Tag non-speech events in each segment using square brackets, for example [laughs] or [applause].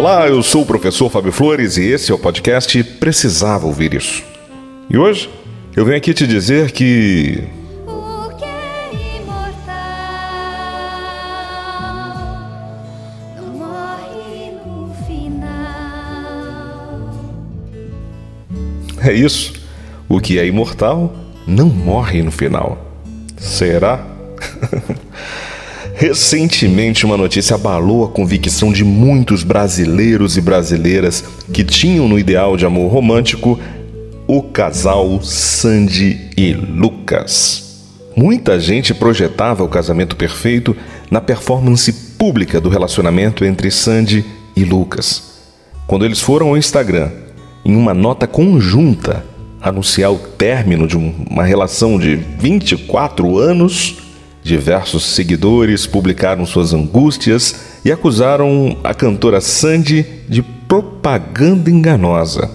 Olá, eu sou o professor Fábio Flores e esse é o podcast Precisava Ouvir Isso. E hoje eu venho aqui te dizer que. O que é imortal não morre no final. É isso. O que é imortal não morre no final. Será? [laughs] Recentemente, uma notícia abalou a convicção de muitos brasileiros e brasileiras que tinham no ideal de amor romântico o casal Sandy e Lucas. Muita gente projetava o casamento perfeito na performance pública do relacionamento entre Sandy e Lucas. Quando eles foram ao Instagram, em uma nota conjunta, anunciar o término de uma relação de 24 anos, Diversos seguidores publicaram suas angústias e acusaram a cantora Sandy de propaganda enganosa.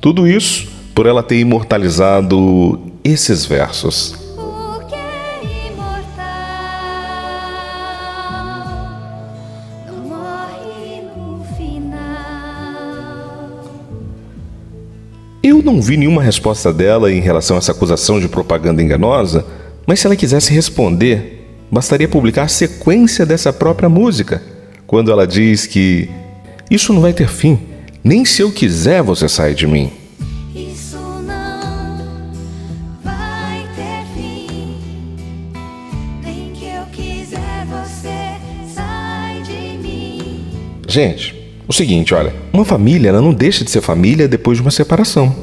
Tudo isso por ela ter imortalizado esses versos. Eu não vi nenhuma resposta dela em relação a essa acusação de propaganda enganosa, mas se ela quisesse responder, bastaria publicar a sequência dessa própria música, quando ela diz que isso não vai ter fim, nem se eu quiser você sai de mim. Gente, o seguinte, olha, uma família ela não deixa de ser família depois de uma separação.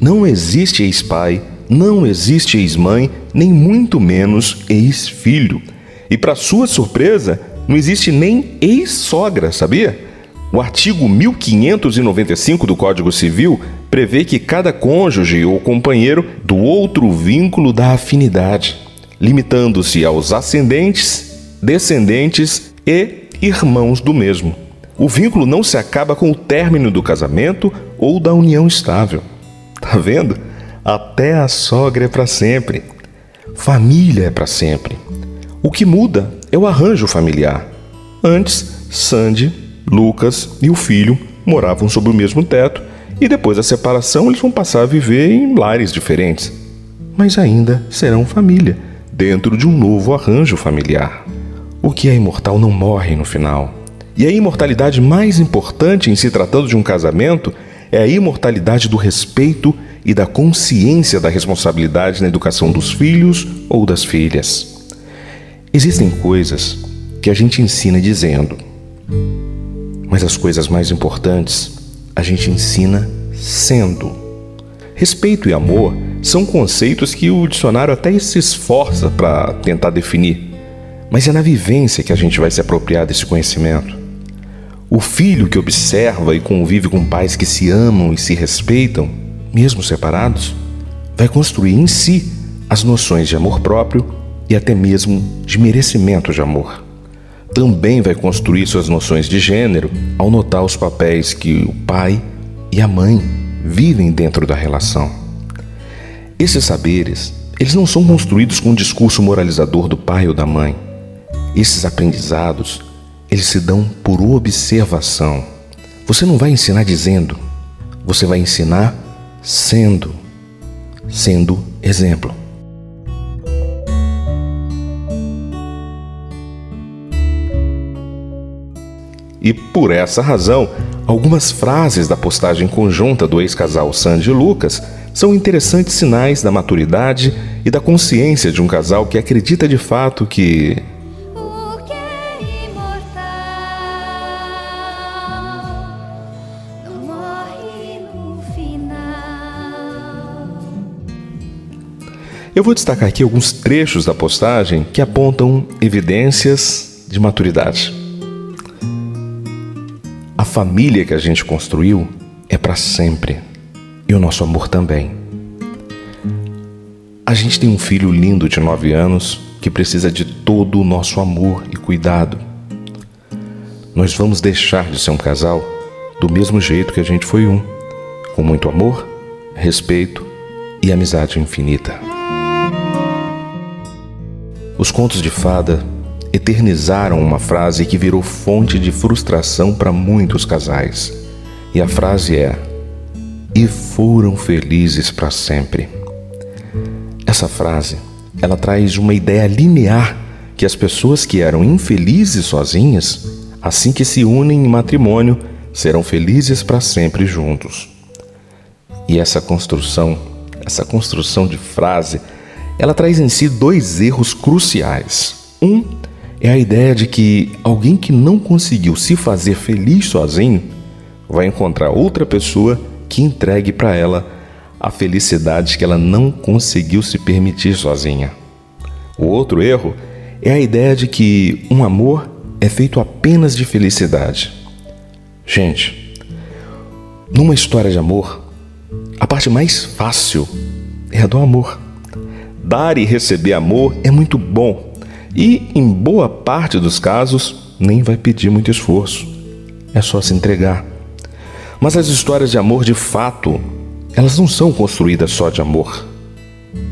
Não existe ex-pai, não existe ex-mãe, nem muito menos ex-filho. E para sua surpresa, não existe nem ex-sogra, sabia? O artigo 1595 do Código Civil prevê que cada cônjuge ou companheiro do outro vínculo da afinidade, limitando-se aos ascendentes, descendentes e irmãos do mesmo. O vínculo não se acaba com o término do casamento ou da união estável. Tá vendo? Até a sogra é para sempre. Família é para sempre. O que muda é o arranjo familiar. Antes, Sandy, Lucas e o filho moravam sob o mesmo teto e depois da separação eles vão passar a viver em lares diferentes. Mas ainda serão família, dentro de um novo arranjo familiar. O que é imortal não morre no final. E a imortalidade mais importante em se tratando de um casamento é a imortalidade do respeito e da consciência da responsabilidade na educação dos filhos ou das filhas. Existem coisas que a gente ensina dizendo, mas as coisas mais importantes a gente ensina sendo. Respeito e amor são conceitos que o dicionário até se esforça para tentar definir, mas é na vivência que a gente vai se apropriar desse conhecimento. O filho que observa e convive com pais que se amam e se respeitam mesmo separados, vai construir em si as noções de amor próprio e até mesmo de merecimento de amor. Também vai construir suas noções de gênero ao notar os papéis que o pai e a mãe vivem dentro da relação. Esses saberes, eles não são construídos com um discurso moralizador do pai ou da mãe. Esses aprendizados, eles se dão por observação. Você não vai ensinar dizendo, você vai ensinar sendo, sendo exemplo. E por essa razão, algumas frases da postagem conjunta do ex-casal Sandy e Lucas são interessantes sinais da maturidade e da consciência de um casal que acredita de fato que Eu vou destacar aqui alguns trechos da postagem que apontam evidências de maturidade. família que a gente construiu é para sempre. E o nosso amor também. A gente tem um filho lindo de nove anos que precisa de todo o nosso amor e cuidado. Nós vamos deixar de ser um casal do mesmo jeito que a gente foi um, com muito amor, respeito e amizade infinita. Os contos de fada eternizaram uma frase que virou fonte de frustração para muitos casais. E a frase é: E foram felizes para sempre. Essa frase, ela traz uma ideia linear que as pessoas que eram infelizes sozinhas, assim que se unem em matrimônio, serão felizes para sempre juntos. E essa construção, essa construção de frase, ela traz em si dois erros cruciais. Um é a ideia de que alguém que não conseguiu se fazer feliz sozinho vai encontrar outra pessoa que entregue para ela a felicidade que ela não conseguiu se permitir sozinha. O outro erro é a ideia de que um amor é feito apenas de felicidade. Gente, numa história de amor, a parte mais fácil é a do amor. Dar e receber amor é muito bom e, em boa parte dos casos, nem vai pedir muito esforço. É só se entregar. Mas as histórias de amor de fato elas não são construídas só de amor.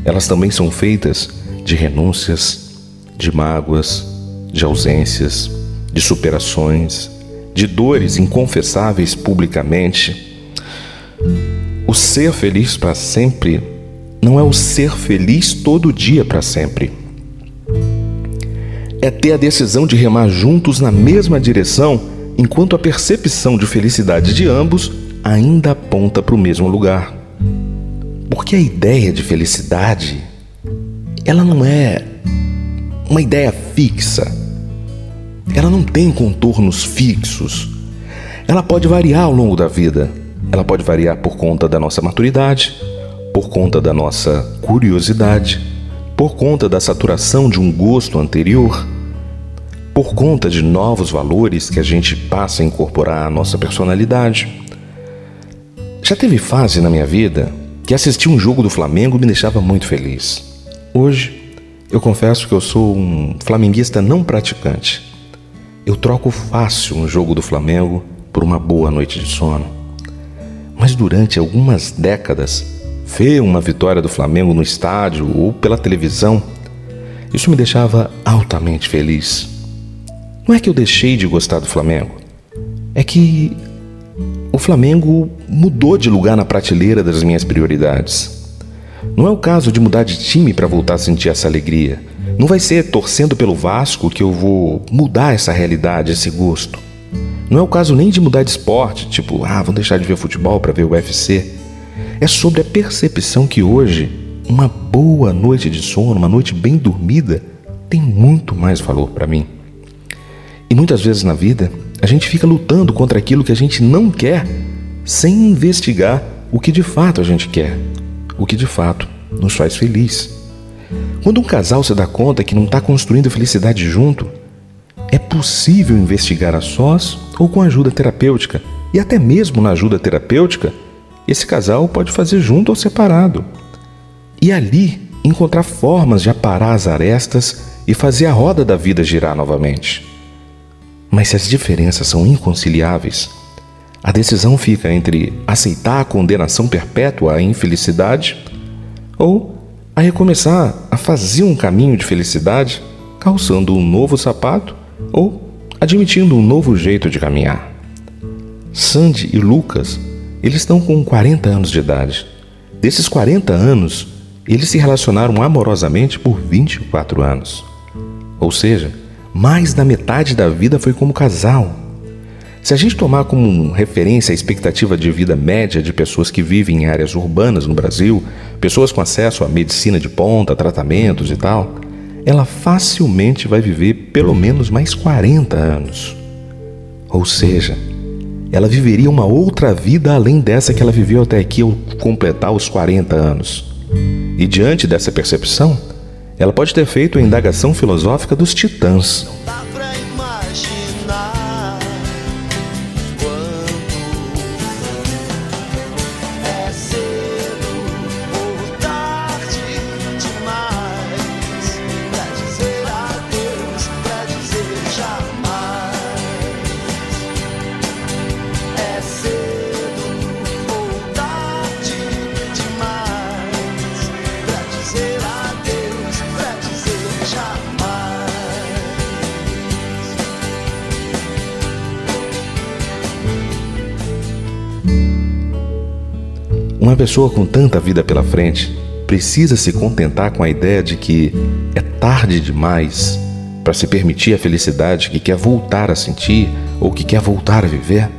Elas também são feitas de renúncias, de mágoas, de ausências, de superações, de dores inconfessáveis publicamente. O ser feliz para sempre não é o ser feliz todo dia para sempre. É ter a decisão de remar juntos na mesma direção enquanto a percepção de felicidade de ambos ainda aponta para o mesmo lugar. Porque a ideia de felicidade, ela não é uma ideia fixa. Ela não tem contornos fixos. Ela pode variar ao longo da vida. Ela pode variar por conta da nossa maturidade, por conta da nossa curiosidade, por conta da saturação de um gosto anterior, por conta de novos valores que a gente passa a incorporar à nossa personalidade. Já teve fase na minha vida que assistir um jogo do Flamengo me deixava muito feliz. Hoje, eu confesso que eu sou um flamenguista não praticante. Eu troco fácil um jogo do Flamengo por uma boa noite de sono. Mas durante algumas décadas, ver uma vitória do Flamengo no estádio ou pela televisão, isso me deixava altamente feliz. Não é que eu deixei de gostar do Flamengo, é que o Flamengo mudou de lugar na prateleira das minhas prioridades. Não é o caso de mudar de time para voltar a sentir essa alegria. Não vai ser torcendo pelo Vasco que eu vou mudar essa realidade, esse gosto. Não é o caso nem de mudar de esporte, tipo, ah, vou deixar de ver futebol para ver o UFC. É sobre a percepção que hoje uma boa noite de sono, uma noite bem dormida, tem muito mais valor para mim. E muitas vezes na vida, a gente fica lutando contra aquilo que a gente não quer, sem investigar o que de fato a gente quer, o que de fato nos faz feliz. Quando um casal se dá conta que não está construindo felicidade junto, é possível investigar a sós ou com ajuda terapêutica. E até mesmo na ajuda terapêutica, esse casal pode fazer junto ou separado. E ali encontrar formas de aparar as arestas e fazer a roda da vida girar novamente. Mas se as diferenças são inconciliáveis, a decisão fica entre aceitar a condenação perpétua à infelicidade ou a recomeçar a fazer um caminho de felicidade, calçando um novo sapato ou admitindo um novo jeito de caminhar. Sandy e Lucas, eles estão com 40 anos de idade. Desses 40 anos, eles se relacionaram amorosamente por 24 anos. Ou seja, mais da metade da vida foi como casal. Se a gente tomar como referência a expectativa de vida média de pessoas que vivem em áreas urbanas no Brasil, pessoas com acesso à medicina de ponta, tratamentos e tal, ela facilmente vai viver pelo menos mais 40 anos. Ou seja, ela viveria uma outra vida além dessa que ela viveu até aqui ao completar os 40 anos. E diante dessa percepção, ela pode ter feito a indagação filosófica dos titãs. Pessoa com tanta vida pela frente precisa se contentar com a ideia de que é tarde demais para se permitir a felicidade que quer voltar a sentir ou que quer voltar a viver?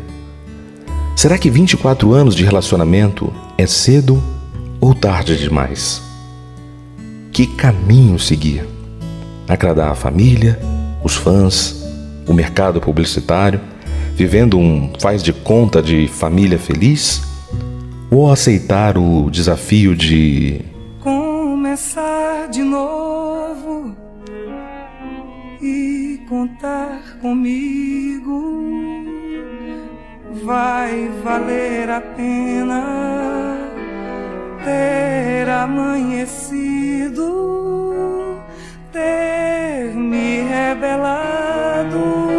Será que 24 anos de relacionamento é cedo ou tarde demais? Que caminho seguir? Agradar a família, os fãs, o mercado publicitário, vivendo um faz de conta de família feliz? Ou aceitar o desafio de começar de novo e contar comigo vai valer a pena ter amanhecido, ter me rebelado,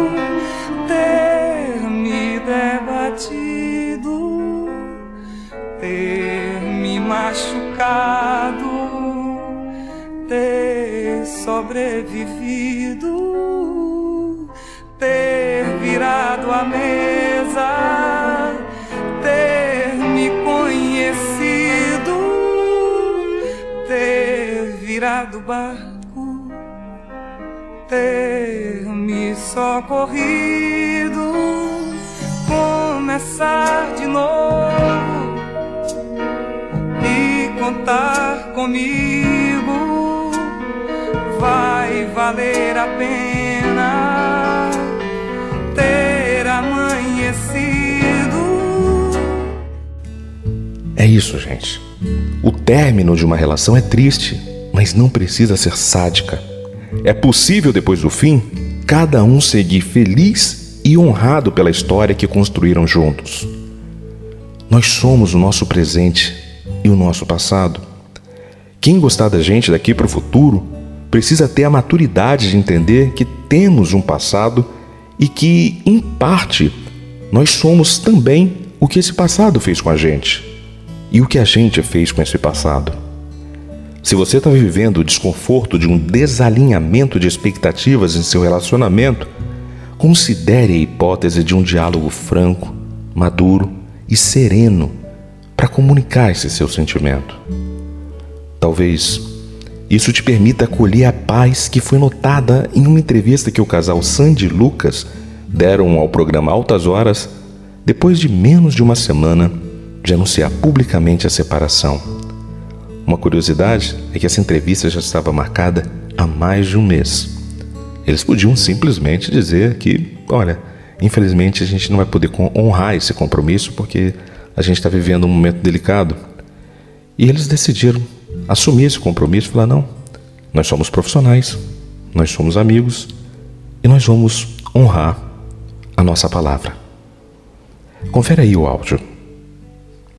machucado, ter sobrevivido, ter virado a mesa, ter me conhecido, ter virado barco, ter me socorrido, começar de novo contar comigo vai valer a pena ter amanhecido. É isso, gente. O término de uma relação é triste, mas não precisa ser sádica. É possível, depois do fim, cada um seguir feliz e honrado pela história que construíram juntos. Nós somos o nosso presente e o nosso passado. Quem gostar da gente daqui para o futuro precisa ter a maturidade de entender que temos um passado e que, em parte, nós somos também o que esse passado fez com a gente e o que a gente fez com esse passado. Se você está vivendo o desconforto de um desalinhamento de expectativas em seu relacionamento, considere a hipótese de um diálogo franco, maduro e sereno para comunicar esse seu sentimento. Talvez isso te permita acolher a paz que foi notada em uma entrevista que o casal Sandy e Lucas deram ao programa Altas Horas depois de menos de uma semana de anunciar publicamente a separação. Uma curiosidade é que essa entrevista já estava marcada há mais de um mês. Eles podiam simplesmente dizer que, olha, infelizmente a gente não vai poder honrar esse compromisso porque a gente está vivendo um momento delicado. E eles decidiram assumir esse compromisso e falar: não, nós somos profissionais, nós somos amigos e nós vamos honrar a nossa palavra. Confere aí o áudio.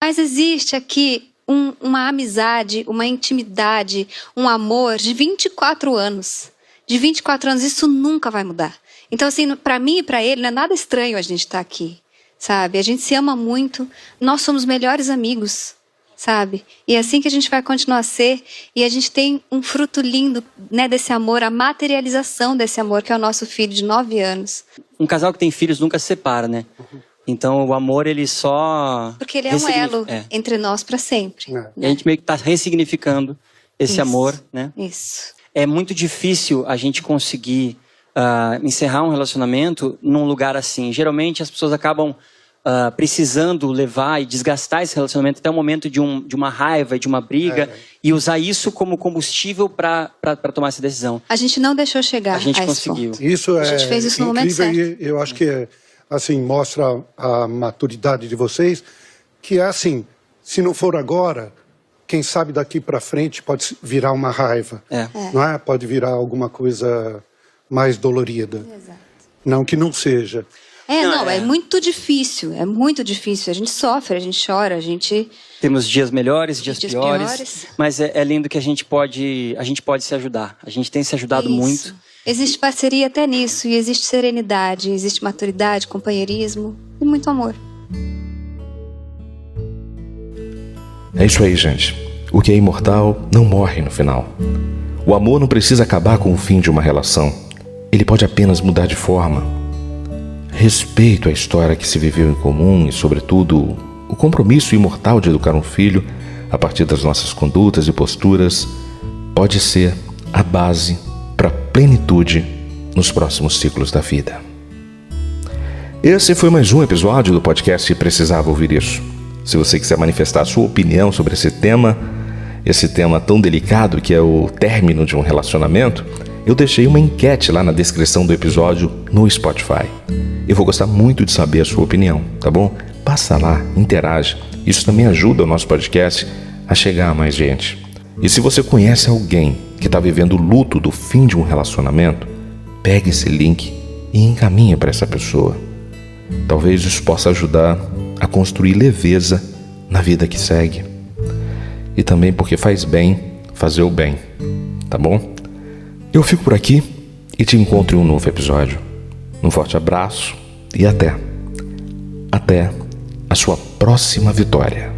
Mas existe aqui um- uma amizade, uma intimidade, um amor de 24 anos. De 24 anos, isso nunca vai mudar. Então, assim, para mim e para ele, não é nada estranho a gente estar aqui, sabe? A gente se ama muito, nós somos melhores amigos, sabe? E é assim que a gente vai continuar a ser. E a gente tem um fruto lindo né, desse amor, a materialização desse amor, que é o nosso filho de 9 anos. Um casal que tem filhos nunca se separa, né? Então o amor ele só Porque ele é um elo É. entre nós para sempre. E a gente meio que está ressignificando esse Isso. amor, né? Isso. É muito difícil a gente conseguir ah, encerrar um relacionamento num lugar assim. Geralmente as pessoas acabam ah, precisando levar e desgastar esse relacionamento até o momento de, um, de uma raiva de uma briga e usar isso como combustível para tomar essa decisão. A gente não deixou chegar A gente esse conseguiu. ponto. Isso A é gente fez isso no momento incrível certo. e eu acho que assim mostra a maturidade de vocês, que é assim, se não for agora, quem sabe daqui para frente pode virar uma raiva, É. não é? Pode virar alguma coisa mais dolorida. Não que não seja. É, Não, não, é. é. muito difícil, é muito difícil. A gente sofre, a gente chora, a gente. Temos dias melhores, dias, Dias piores, piores. mas é, é lindo que a gente pode a gente pode se ajudar. A gente tem se ajudado Isso. muito. Existe parceria até nisso, e existe serenidade, existe maturidade, companheirismo e muito amor. É isso aí, gente. O que é imortal não morre no final. O amor não precisa acabar com o fim de uma relação. Ele pode apenas mudar de forma. Respeito a história que se viveu em comum e, sobretudo, o compromisso imortal de educar um filho a partir das nossas condutas e posturas pode ser a base para a plenitude nos próximos ciclos da vida. Esse foi mais um episódio do podcast Precisava Ouvir Isso. Se você quiser manifestar sua opinião sobre esse tema, esse tema tão delicado que é o término de um relacionamento, eu deixei uma enquete lá na descrição do episódio no Spotify. Eu vou gostar muito de saber a sua opinião, tá bom? Passa lá, interage. Isso também ajuda o nosso podcast a chegar a mais gente. E se você conhece alguém que está vivendo o luto do fim de um relacionamento, pegue esse link e encaminhe para essa pessoa. Talvez isso possa ajudar a construir leveza na vida que segue. E também porque faz bem fazer o bem, tá bom? Eu fico por aqui e te encontro em um novo episódio. Um forte abraço e até. Até a sua próxima vitória.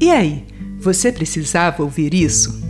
E aí, você precisava ouvir isso?